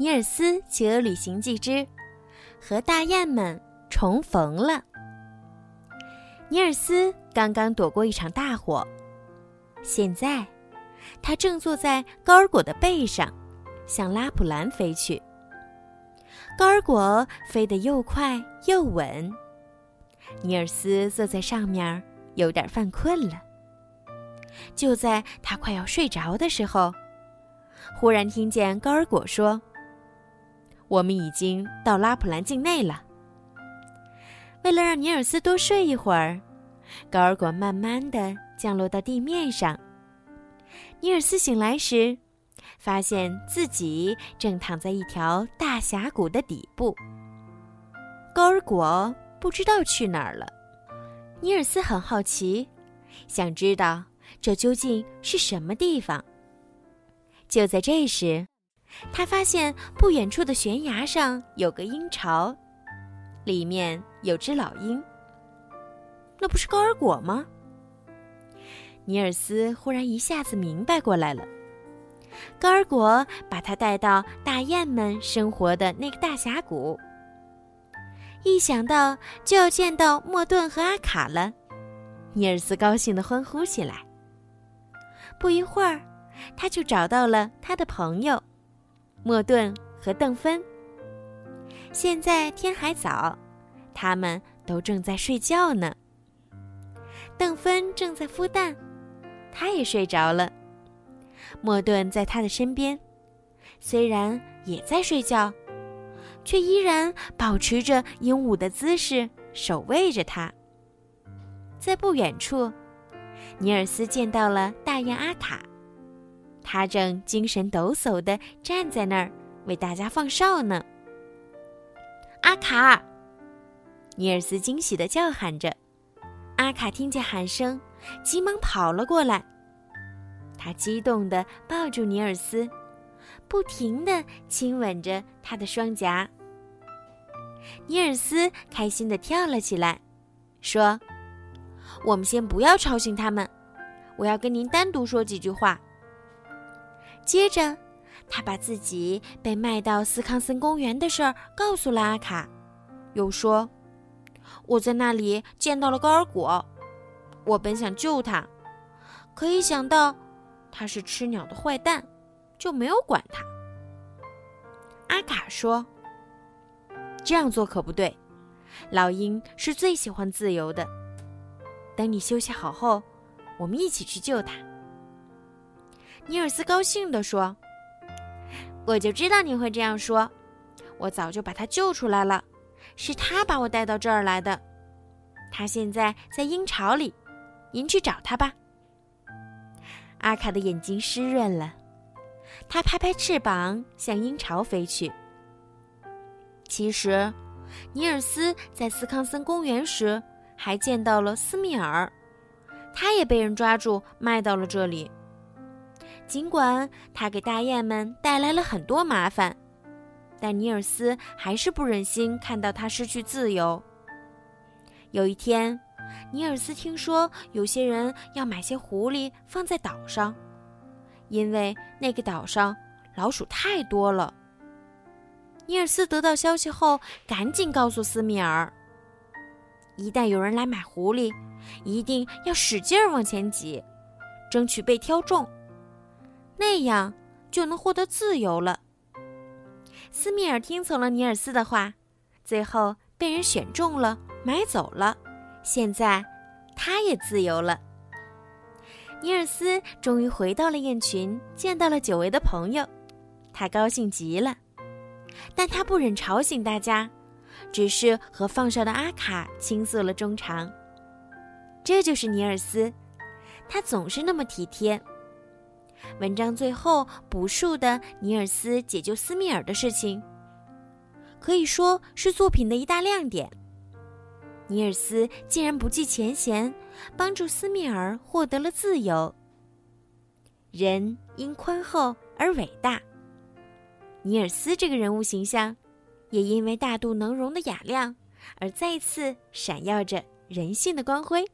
尼尔斯企鹅旅行记之和大雁们重逢了。尼尔斯刚刚躲过一场大火，现在他正坐在高尔果的背上，向拉普兰飞去。高尔果飞得又快又稳，尼尔斯坐在上面，有点犯困了。就在他快要睡着的时候，忽然听见高尔果说：“我们已经到拉普兰境内了。”为了让尼尔斯多睡一会儿，高尔果慢慢的降落到地面上。尼尔斯醒来时，发现自己正躺在一条大峡谷的底部。高尔果不知道去哪儿了。尼尔斯很好奇，想知道。这究竟是什么地方？就在这时，他发现不远处的悬崖上有个鹰巢，里面有只老鹰。那不是高尔果吗？尼尔斯忽然一下子明白过来了。高尔果把他带到大雁们生活的那个大峡谷。一想到就要见到莫顿和阿卡了，尼尔斯高兴地欢呼起来。不一会儿，他就找到了他的朋友莫顿和邓芬。现在天还早，他们都正在睡觉呢。邓芬正在孵蛋，他也睡着了。莫顿在他的身边，虽然也在睡觉，却依然保持着鹦鹉的姿势，守卫着他。在不远处。尼尔斯见到了大雁阿卡，他正精神抖擞地站在那儿为大家放哨呢。阿卡，尼尔斯惊喜地叫喊着。阿卡听见喊声，急忙跑了过来。他激动地抱住尼尔斯，不停地亲吻着他的双颊。尼尔斯开心地跳了起来，说。我们先不要吵醒他们，我要跟您单独说几句话。接着，他把自己被卖到斯康森公园的事儿告诉了阿卡，又说：“我在那里见到了高尔果，我本想救他，可一想到他是吃鸟的坏蛋，就没有管他。”阿卡说：“这样做可不对，老鹰是最喜欢自由的。”等你休息好后，我们一起去救他。”尼尔斯高兴地说，“我就知道你会这样说，我早就把他救出来了，是他把我带到这儿来的。他现在在鹰巢里，您去找他吧。”阿卡的眼睛湿润了，他拍拍翅膀向鹰巢飞去。其实，尼尔斯在斯康森公园时。还见到了斯密尔，他也被人抓住卖到了这里。尽管他给大雁们带来了很多麻烦，但尼尔斯还是不忍心看到他失去自由。有一天，尼尔斯听说有些人要买些狐狸放在岛上，因为那个岛上老鼠太多了。尼尔斯得到消息后，赶紧告诉斯密尔。一旦有人来买狐狸，一定要使劲往前挤，争取被挑中，那样就能获得自由了。斯密尔听从了尼尔斯的话，最后被人选中了，买走了。现在他也自由了。尼尔斯终于回到了雁群，见到了久违的朋友，他高兴极了，但他不忍吵醒大家。只是和放哨的阿卡倾诉了衷肠。这就是尼尔斯，他总是那么体贴。文章最后补述的尼尔斯解救斯密尔的事情，可以说是作品的一大亮点。尼尔斯竟然不计前嫌，帮助斯密尔获得了自由。人因宽厚而伟大。尼尔斯这个人物形象。也因为大度能容的雅量，而再次闪耀着人性的光辉。